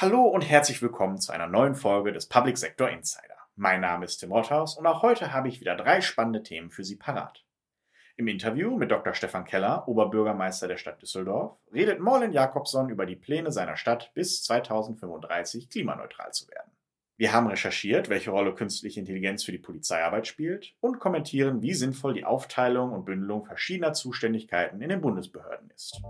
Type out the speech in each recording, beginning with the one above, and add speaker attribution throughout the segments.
Speaker 1: Hallo und herzlich willkommen zu einer neuen Folge des Public Sector Insider. Mein Name ist Tim Rothaus und auch heute habe ich wieder drei spannende Themen für Sie parat. Im Interview mit Dr. Stefan Keller, Oberbürgermeister der Stadt Düsseldorf, redet Morlen Jakobson über die Pläne seiner Stadt bis 2035 klimaneutral zu werden. Wir haben recherchiert, welche Rolle künstliche Intelligenz für die Polizeiarbeit spielt und kommentieren, wie sinnvoll die Aufteilung und Bündelung verschiedener Zuständigkeiten in den Bundesbehörden ist.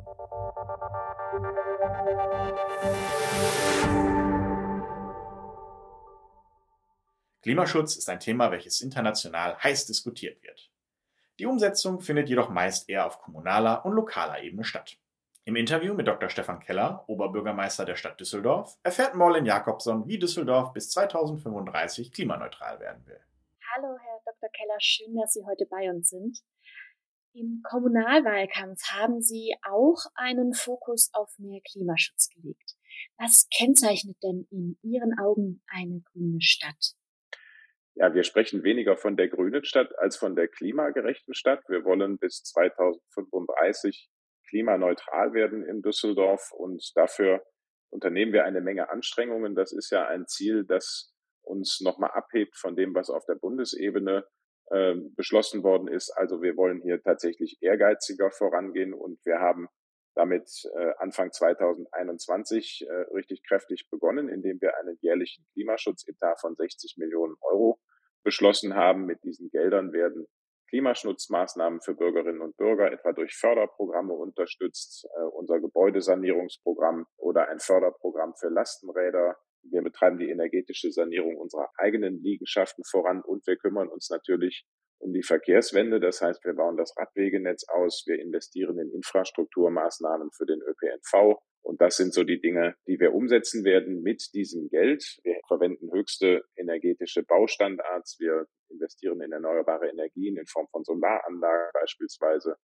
Speaker 1: Klimaschutz ist ein Thema, welches international heiß diskutiert wird. Die Umsetzung findet jedoch meist eher auf kommunaler und lokaler Ebene statt. Im Interview mit Dr. Stefan Keller, Oberbürgermeister der Stadt Düsseldorf, erfährt Morlen Jakobson, wie Düsseldorf bis 2035 klimaneutral werden will.
Speaker 2: Hallo, Herr Dr. Keller, schön, dass Sie heute bei uns sind. Im Kommunalwahlkampf haben Sie auch einen Fokus auf mehr Klimaschutz gelegt. Was kennzeichnet denn in Ihren Augen eine grüne Stadt?
Speaker 3: Ja, wir sprechen weniger von der grünen Stadt als von der klimagerechten Stadt. Wir wollen bis 2035 klimaneutral werden in Düsseldorf und dafür unternehmen wir eine Menge Anstrengungen. Das ist ja ein Ziel, das uns nochmal abhebt von dem, was auf der Bundesebene äh, beschlossen worden ist. Also wir wollen hier tatsächlich ehrgeiziger vorangehen und wir haben damit äh, Anfang 2021 äh, richtig kräftig begonnen, indem wir einen jährlichen Klimaschutzetat von 60 Millionen Euro beschlossen haben. Mit diesen Geldern werden Klimaschutzmaßnahmen für Bürgerinnen und Bürger, etwa durch Förderprogramme unterstützt, äh, unser Gebäudesanierungsprogramm oder ein Förderprogramm für Lastenräder. Wir betreiben die energetische Sanierung unserer eigenen Liegenschaften voran und wir kümmern uns natürlich um die Verkehrswende. Das heißt, wir bauen das Radwegenetz aus, wir investieren in Infrastrukturmaßnahmen für den ÖPNV. Und das sind so die Dinge, die wir umsetzen werden mit diesem Geld. Wir verwenden höchste energetische Baustandards. Wir investieren in erneuerbare Energien in Form von Solaranlagen beispielsweise.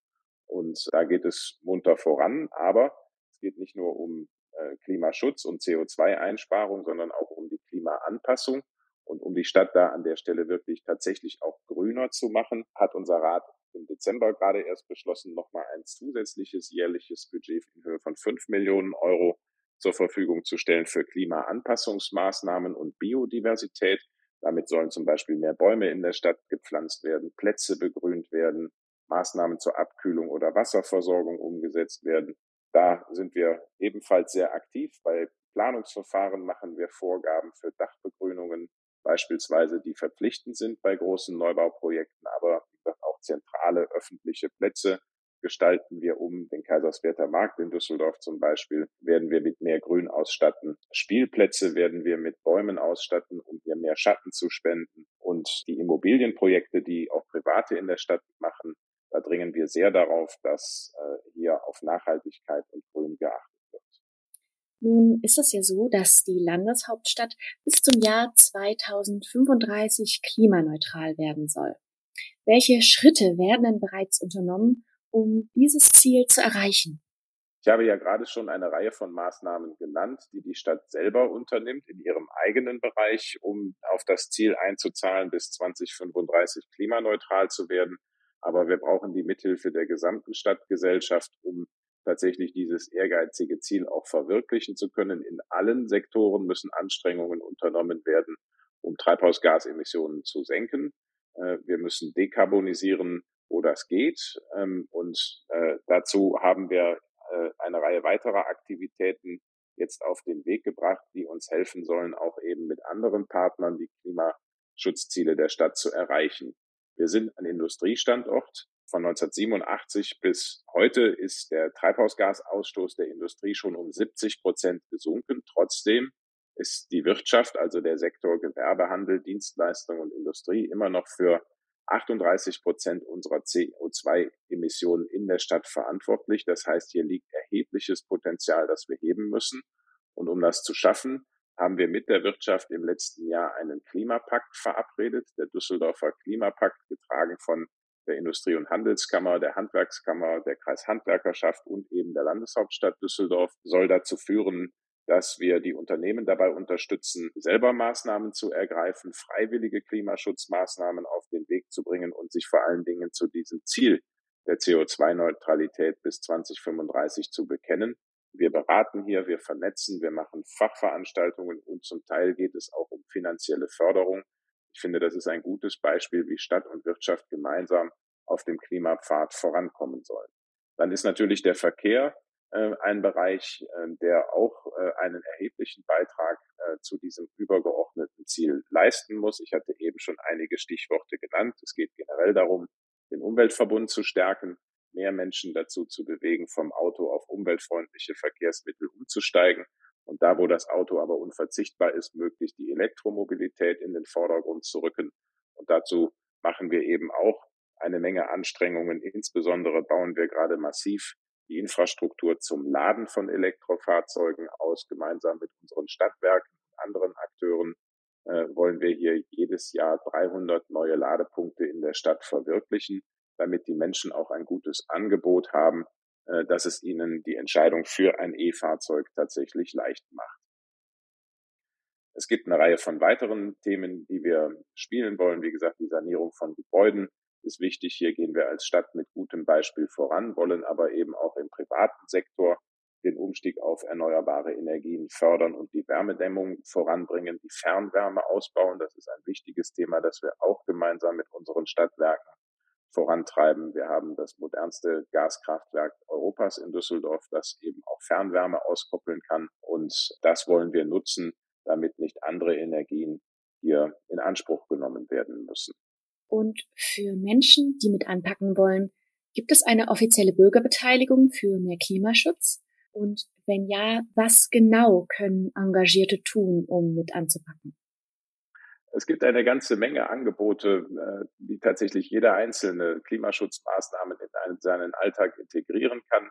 Speaker 3: Und da geht es munter voran. Aber es geht nicht nur um äh, Klimaschutz und CO2-Einsparung, sondern auch um die Klimaanpassung. Und um die Stadt da an der Stelle wirklich tatsächlich auch grüner zu machen, hat unser Rat im Dezember gerade erst beschlossen, nochmal ein zusätzliches jährliches Budget in Höhe von fünf Millionen Euro zur Verfügung zu stellen für Klimaanpassungsmaßnahmen und Biodiversität. Damit sollen zum Beispiel mehr Bäume in der Stadt gepflanzt werden, Plätze begrünt werden, Maßnahmen zur Abkühlung oder Wasserversorgung umgesetzt werden. Da sind wir ebenfalls sehr aktiv. Bei Planungsverfahren machen wir Vorgaben für Dachbegrünungen, beispielsweise, die verpflichtend sind bei großen Neubauprojekten, aber auch zentrale öffentliche Plätze gestalten wir um. Den Kaiserswerther Markt in Düsseldorf zum Beispiel werden wir mit mehr Grün ausstatten. Spielplätze werden wir mit Bäumen ausstatten, um hier mehr Schatten zu spenden. Und die Immobilienprojekte, die auch Private in der Stadt machen, da dringen wir sehr darauf, dass äh, hier auf Nachhaltigkeit und Grün geachtet
Speaker 2: nun ist es ja so, dass die Landeshauptstadt bis zum Jahr 2035 klimaneutral werden soll. Welche Schritte werden denn bereits unternommen, um dieses Ziel zu erreichen?
Speaker 3: Ich habe ja gerade schon eine Reihe von Maßnahmen genannt, die die Stadt selber unternimmt in ihrem eigenen Bereich, um auf das Ziel einzuzahlen, bis 2035 klimaneutral zu werden. Aber wir brauchen die Mithilfe der gesamten Stadtgesellschaft, um tatsächlich dieses ehrgeizige Ziel auch verwirklichen zu können. In allen Sektoren müssen Anstrengungen unternommen werden, um Treibhausgasemissionen zu senken. Äh, wir müssen dekarbonisieren, wo das geht. Ähm, und äh, dazu haben wir äh, eine Reihe weiterer Aktivitäten jetzt auf den Weg gebracht, die uns helfen sollen, auch eben mit anderen Partnern die Klimaschutzziele der Stadt zu erreichen. Wir sind ein Industriestandort. Von 1987 bis heute ist der Treibhausgasausstoß der Industrie schon um 70 Prozent gesunken. Trotzdem ist die Wirtschaft, also der Sektor Gewerbehandel, Dienstleistung und Industrie immer noch für 38 Prozent unserer CO2-Emissionen in der Stadt verantwortlich. Das heißt, hier liegt erhebliches Potenzial, das wir heben müssen. Und um das zu schaffen, haben wir mit der Wirtschaft im letzten Jahr einen Klimapakt verabredet. Der Düsseldorfer Klimapakt, getragen von der Industrie- und Handelskammer, der Handwerkskammer, der Kreishandwerkerschaft und eben der Landeshauptstadt Düsseldorf soll dazu führen, dass wir die Unternehmen dabei unterstützen, selber Maßnahmen zu ergreifen, freiwillige Klimaschutzmaßnahmen auf den Weg zu bringen und sich vor allen Dingen zu diesem Ziel der CO2-Neutralität bis 2035 zu bekennen. Wir beraten hier, wir vernetzen, wir machen Fachveranstaltungen und zum Teil geht es auch um finanzielle Förderung. Ich finde, das ist ein gutes Beispiel, wie Stadt und Wirtschaft gemeinsam auf dem Klimapfad vorankommen sollen. Dann ist natürlich der Verkehr äh, ein Bereich, äh, der auch äh, einen erheblichen Beitrag äh, zu diesem übergeordneten Ziel leisten muss. Ich hatte eben schon einige Stichworte genannt. Es geht generell darum, den Umweltverbund zu stärken, mehr Menschen dazu zu bewegen, vom Auto auf umweltfreundliche Verkehrsmittel umzusteigen. Und da, wo das Auto aber unverzichtbar ist, möglichst die Elektromobilität in den Vordergrund zu rücken. Und dazu machen wir eben auch eine Menge Anstrengungen. Insbesondere bauen wir gerade massiv die Infrastruktur zum Laden von Elektrofahrzeugen aus. Gemeinsam mit unseren Stadtwerken und anderen Akteuren äh, wollen wir hier jedes Jahr 300 neue Ladepunkte in der Stadt verwirklichen, damit die Menschen auch ein gutes Angebot haben, äh, dass es ihnen die Entscheidung für ein E-Fahrzeug tatsächlich leicht macht. Es gibt eine Reihe von weiteren Themen, die wir spielen wollen. Wie gesagt, die Sanierung von Gebäuden, ist wichtig. Hier gehen wir als Stadt mit gutem Beispiel voran, wollen aber eben auch im privaten Sektor den Umstieg auf erneuerbare Energien fördern und die Wärmedämmung voranbringen, die Fernwärme ausbauen. Das ist ein wichtiges Thema, das wir auch gemeinsam mit unseren Stadtwerken vorantreiben. Wir haben das modernste Gaskraftwerk Europas in Düsseldorf, das eben auch Fernwärme auskoppeln kann. Und das wollen wir nutzen, damit nicht andere Energien hier in Anspruch genommen werden müssen.
Speaker 2: Und für Menschen, die mit anpacken wollen, gibt es eine offizielle Bürgerbeteiligung für mehr Klimaschutz? Und wenn ja, was genau können Engagierte tun, um mit anzupacken?
Speaker 3: Es gibt eine ganze Menge Angebote, äh, die tatsächlich jeder einzelne Klimaschutzmaßnahmen in seinen Alltag integrieren kann.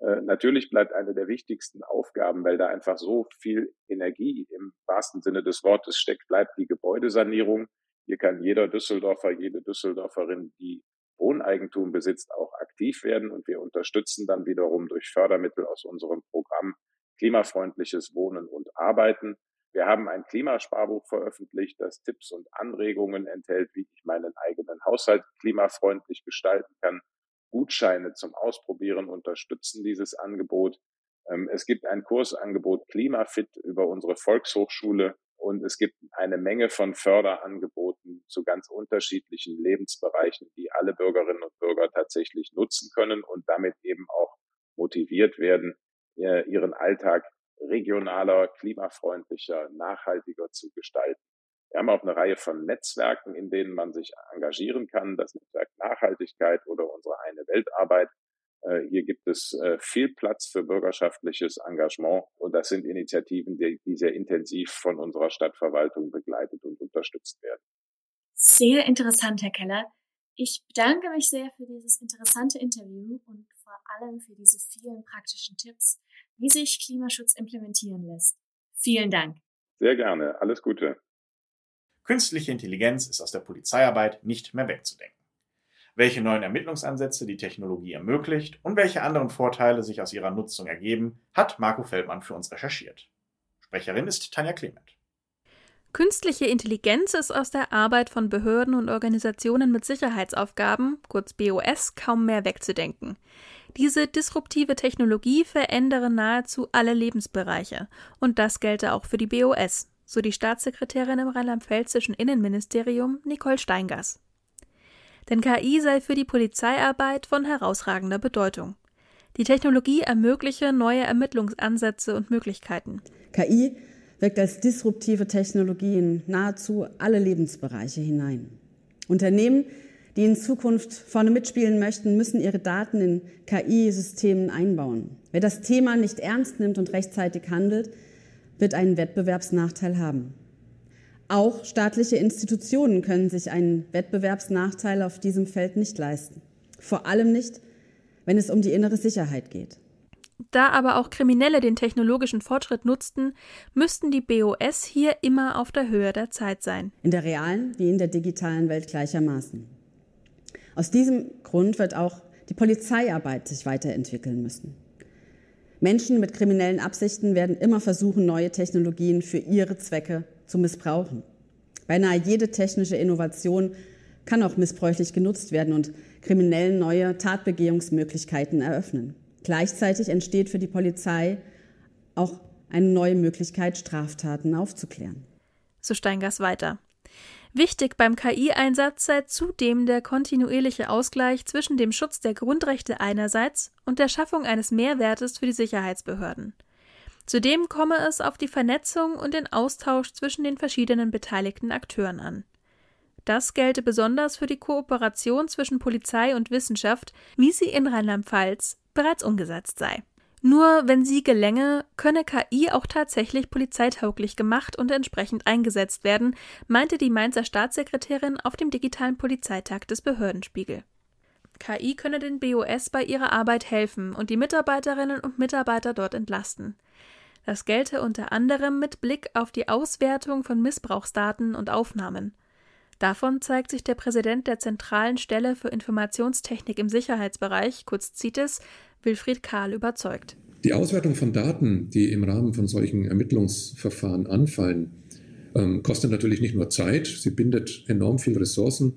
Speaker 3: Äh, natürlich bleibt eine der wichtigsten Aufgaben, weil da einfach so viel Energie im wahrsten Sinne des Wortes steckt, bleibt die Gebäudesanierung. Hier kann jeder Düsseldorfer, jede Düsseldorferin, die Wohneigentum besitzt, auch aktiv werden. Und wir unterstützen dann wiederum durch Fördermittel aus unserem Programm klimafreundliches Wohnen und Arbeiten. Wir haben ein Klimasparbuch veröffentlicht, das Tipps und Anregungen enthält, wie ich meinen eigenen Haushalt klimafreundlich gestalten kann. Gutscheine zum Ausprobieren unterstützen dieses Angebot. Ähm, es gibt ein Kursangebot Klimafit über unsere Volkshochschule und es gibt eine Menge von Förderangeboten zu ganz unterschiedlichen Lebensbereichen, die alle Bürgerinnen und Bürger tatsächlich nutzen können und damit eben auch motiviert werden, ihren Alltag regionaler, klimafreundlicher, nachhaltiger zu gestalten. Wir haben auch eine Reihe von Netzwerken, in denen man sich engagieren kann. Das Netzwerk Nachhaltigkeit oder unsere eine Weltarbeit äh, hier gibt es äh, viel Platz für bürgerschaftliches Engagement und das sind Initiativen, die, die sehr intensiv von unserer Stadtverwaltung begleitet und unterstützt werden.
Speaker 2: Sehr interessant, Herr Keller. Ich bedanke mich sehr für dieses interessante Interview und vor allem für diese vielen praktischen Tipps, wie sich Klimaschutz implementieren lässt. Vielen Dank.
Speaker 3: Sehr gerne. Alles Gute.
Speaker 1: Künstliche Intelligenz ist aus der Polizeiarbeit nicht mehr wegzudenken welche neuen Ermittlungsansätze die Technologie ermöglicht und welche anderen Vorteile sich aus ihrer Nutzung ergeben, hat Marco Feldmann für uns recherchiert. Sprecherin ist Tanja Clement.
Speaker 4: Künstliche Intelligenz ist aus der Arbeit von Behörden und Organisationen mit Sicherheitsaufgaben, kurz BOS, kaum mehr wegzudenken. Diese disruptive Technologie verändere nahezu alle Lebensbereiche, und das gelte auch für die BOS, so die Staatssekretärin im rheinland-pfälzischen Innenministerium Nicole Steingass. Denn KI sei für die Polizeiarbeit von herausragender Bedeutung. Die Technologie ermögliche neue Ermittlungsansätze und Möglichkeiten.
Speaker 5: KI wirkt als disruptive Technologie in nahezu alle Lebensbereiche hinein. Unternehmen, die in Zukunft vorne mitspielen möchten, müssen ihre Daten in KI-Systemen einbauen. Wer das Thema nicht ernst nimmt und rechtzeitig handelt, wird einen Wettbewerbsnachteil haben. Auch staatliche Institutionen können sich einen Wettbewerbsnachteil auf diesem Feld nicht leisten. Vor allem nicht, wenn es um die innere Sicherheit geht.
Speaker 4: Da aber auch Kriminelle den technologischen Fortschritt nutzten, müssten die BOS hier immer auf der Höhe der Zeit sein.
Speaker 5: In der realen wie in der digitalen Welt gleichermaßen. Aus diesem Grund wird auch die Polizeiarbeit sich weiterentwickeln müssen. Menschen mit kriminellen Absichten werden immer versuchen, neue Technologien für ihre Zwecke zu missbrauchen. Beinahe jede technische Innovation kann auch missbräuchlich genutzt werden und Kriminellen neue Tatbegehungsmöglichkeiten eröffnen. Gleichzeitig entsteht für die Polizei auch eine neue Möglichkeit, Straftaten aufzuklären.
Speaker 4: So Steingers weiter. Wichtig beim KI-Einsatz sei zudem der kontinuierliche Ausgleich zwischen dem Schutz der Grundrechte einerseits und der Schaffung eines Mehrwertes für die Sicherheitsbehörden. Zudem komme es auf die Vernetzung und den Austausch zwischen den verschiedenen beteiligten Akteuren an. Das gelte besonders für die Kooperation zwischen Polizei und Wissenschaft, wie sie in Rheinland-Pfalz bereits umgesetzt sei. Nur wenn sie gelänge, könne KI auch tatsächlich polizeitauglich gemacht und entsprechend eingesetzt werden, meinte die Mainzer Staatssekretärin auf dem digitalen Polizeitag des Behördenspiegel. KI könne den BOS bei ihrer Arbeit helfen und die Mitarbeiterinnen und Mitarbeiter dort entlasten. Das gelte unter anderem mit Blick auf die Auswertung von Missbrauchsdaten und Aufnahmen. Davon zeigt sich der Präsident der Zentralen Stelle für Informationstechnik im Sicherheitsbereich, kurz CITES, Wilfried Kahl, überzeugt.
Speaker 6: Die Auswertung von Daten, die im Rahmen von solchen Ermittlungsverfahren anfallen, ähm, kostet natürlich nicht nur Zeit, sie bindet enorm viel Ressourcen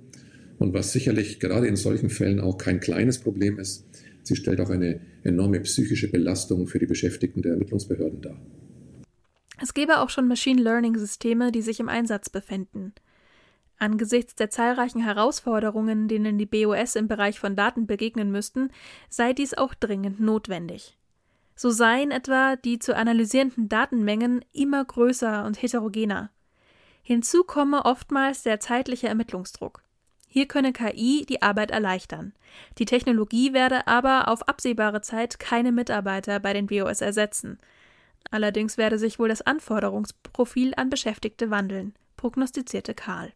Speaker 6: und was sicherlich gerade in solchen Fällen auch kein kleines Problem ist, sie stellt auch eine enorme psychische Belastung für die Beschäftigten der Ermittlungsbehörden dar.
Speaker 4: Es gäbe auch schon Machine Learning-Systeme, die sich im Einsatz befinden. Angesichts der zahlreichen Herausforderungen, denen die BOS im Bereich von Daten begegnen müssten, sei dies auch dringend notwendig. So seien etwa die zu analysierenden Datenmengen immer größer und heterogener. Hinzu komme oftmals der zeitliche Ermittlungsdruck. Hier könne KI die Arbeit erleichtern. Die Technologie werde aber auf absehbare Zeit keine Mitarbeiter bei den BOS ersetzen. Allerdings werde sich wohl das Anforderungsprofil an Beschäftigte wandeln, prognostizierte Karl.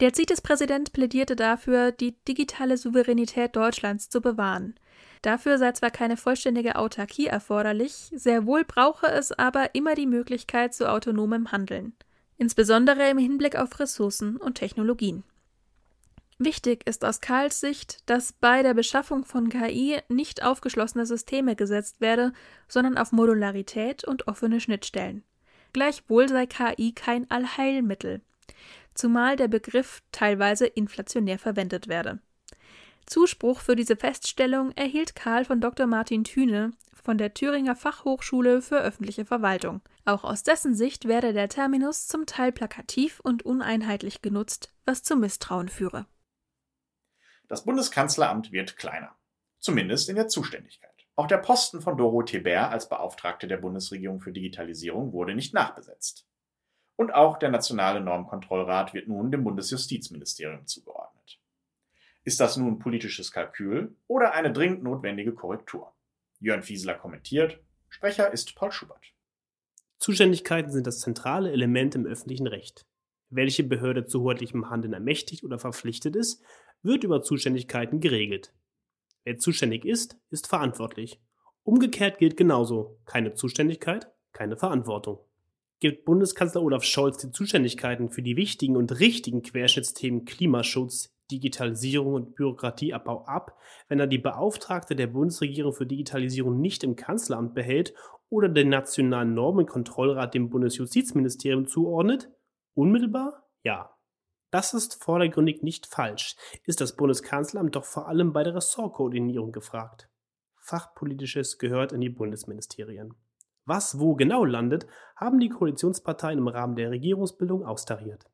Speaker 4: Der CITES-Präsident plädierte dafür, die digitale Souveränität Deutschlands zu bewahren. Dafür sei zwar keine vollständige Autarkie erforderlich, sehr wohl brauche es aber immer die Möglichkeit zu autonomem Handeln, insbesondere im Hinblick auf Ressourcen und Technologien. Wichtig ist aus Karls Sicht, dass bei der Beschaffung von KI nicht aufgeschlossene Systeme gesetzt werde, sondern auf Modularität und offene Schnittstellen. Gleichwohl sei KI kein Allheilmittel zumal der Begriff teilweise inflationär verwendet werde. Zuspruch für diese Feststellung erhielt Karl von Dr. Martin Thüne von der Thüringer Fachhochschule für öffentliche Verwaltung. Auch aus dessen Sicht werde der Terminus zum Teil plakativ und uneinheitlich genutzt, was zu Misstrauen führe.
Speaker 1: Das Bundeskanzleramt wird kleiner, zumindest in der Zuständigkeit. Auch der Posten von Dorothee Bär als Beauftragte der Bundesregierung für Digitalisierung wurde nicht nachbesetzt. Und auch der Nationale Normkontrollrat wird nun dem Bundesjustizministerium zugeordnet. Ist das nun politisches Kalkül oder eine dringend notwendige Korrektur? Jörn Fieseler kommentiert, Sprecher ist Paul Schubert.
Speaker 7: Zuständigkeiten sind das zentrale Element im öffentlichen Recht. Welche Behörde zu hoheitlichem Handeln ermächtigt oder verpflichtet ist, wird über Zuständigkeiten geregelt. Wer zuständig ist, ist verantwortlich. Umgekehrt gilt genauso keine Zuständigkeit, keine Verantwortung gibt Bundeskanzler Olaf Scholz die Zuständigkeiten für die wichtigen und richtigen Querschnittsthemen Klimaschutz, Digitalisierung und Bürokratieabbau ab, wenn er die Beauftragte der Bundesregierung für Digitalisierung nicht im Kanzleramt behält oder den Nationalen Normenkontrollrat dem Bundesjustizministerium zuordnet? Unmittelbar? Ja. Das ist vordergründig nicht falsch, ist das Bundeskanzleramt doch vor allem bei der Ressortkoordinierung gefragt. Fachpolitisches gehört in die Bundesministerien. Was wo genau landet, haben die Koalitionsparteien im Rahmen der Regierungsbildung austariert.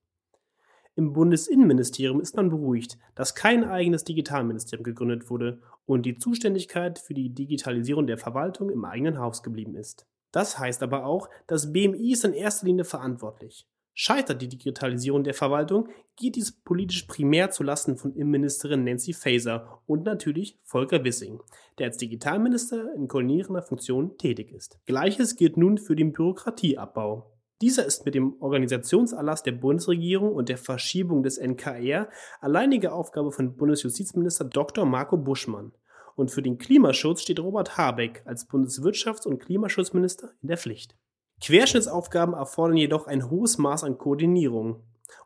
Speaker 7: Im Bundesinnenministerium ist man beruhigt, dass kein eigenes Digitalministerium gegründet wurde und die Zuständigkeit für die Digitalisierung der Verwaltung im eigenen Haus geblieben ist. Das heißt aber auch, das BMI ist in erster Linie verantwortlich. Scheitert die Digitalisierung der Verwaltung, geht dies politisch primär zulasten von Innenministerin Nancy Faeser und natürlich Volker Wissing, der als Digitalminister in koordinierender Funktion tätig ist. Gleiches gilt nun für den Bürokratieabbau. Dieser ist mit dem Organisationserlass der Bundesregierung und der Verschiebung des NKR alleinige Aufgabe von Bundesjustizminister Dr. Marco Buschmann. Und für den Klimaschutz steht Robert Habeck als Bundeswirtschafts- und Klimaschutzminister in der Pflicht. Querschnittsaufgaben erfordern jedoch ein hohes Maß an Koordinierung.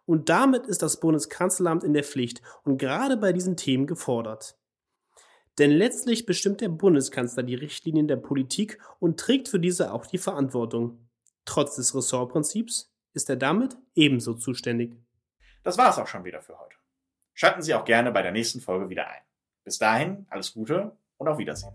Speaker 7: Und damit ist das Bundeskanzleramt in der Pflicht und gerade bei diesen Themen gefordert. Denn letztlich bestimmt der Bundeskanzler die Richtlinien der Politik und trägt für diese auch die Verantwortung. Trotz des Ressortprinzips ist er damit ebenso zuständig.
Speaker 1: Das war es auch schon wieder für heute. Schalten Sie auch gerne bei der nächsten Folge wieder ein. Bis dahin, alles Gute und auf Wiedersehen.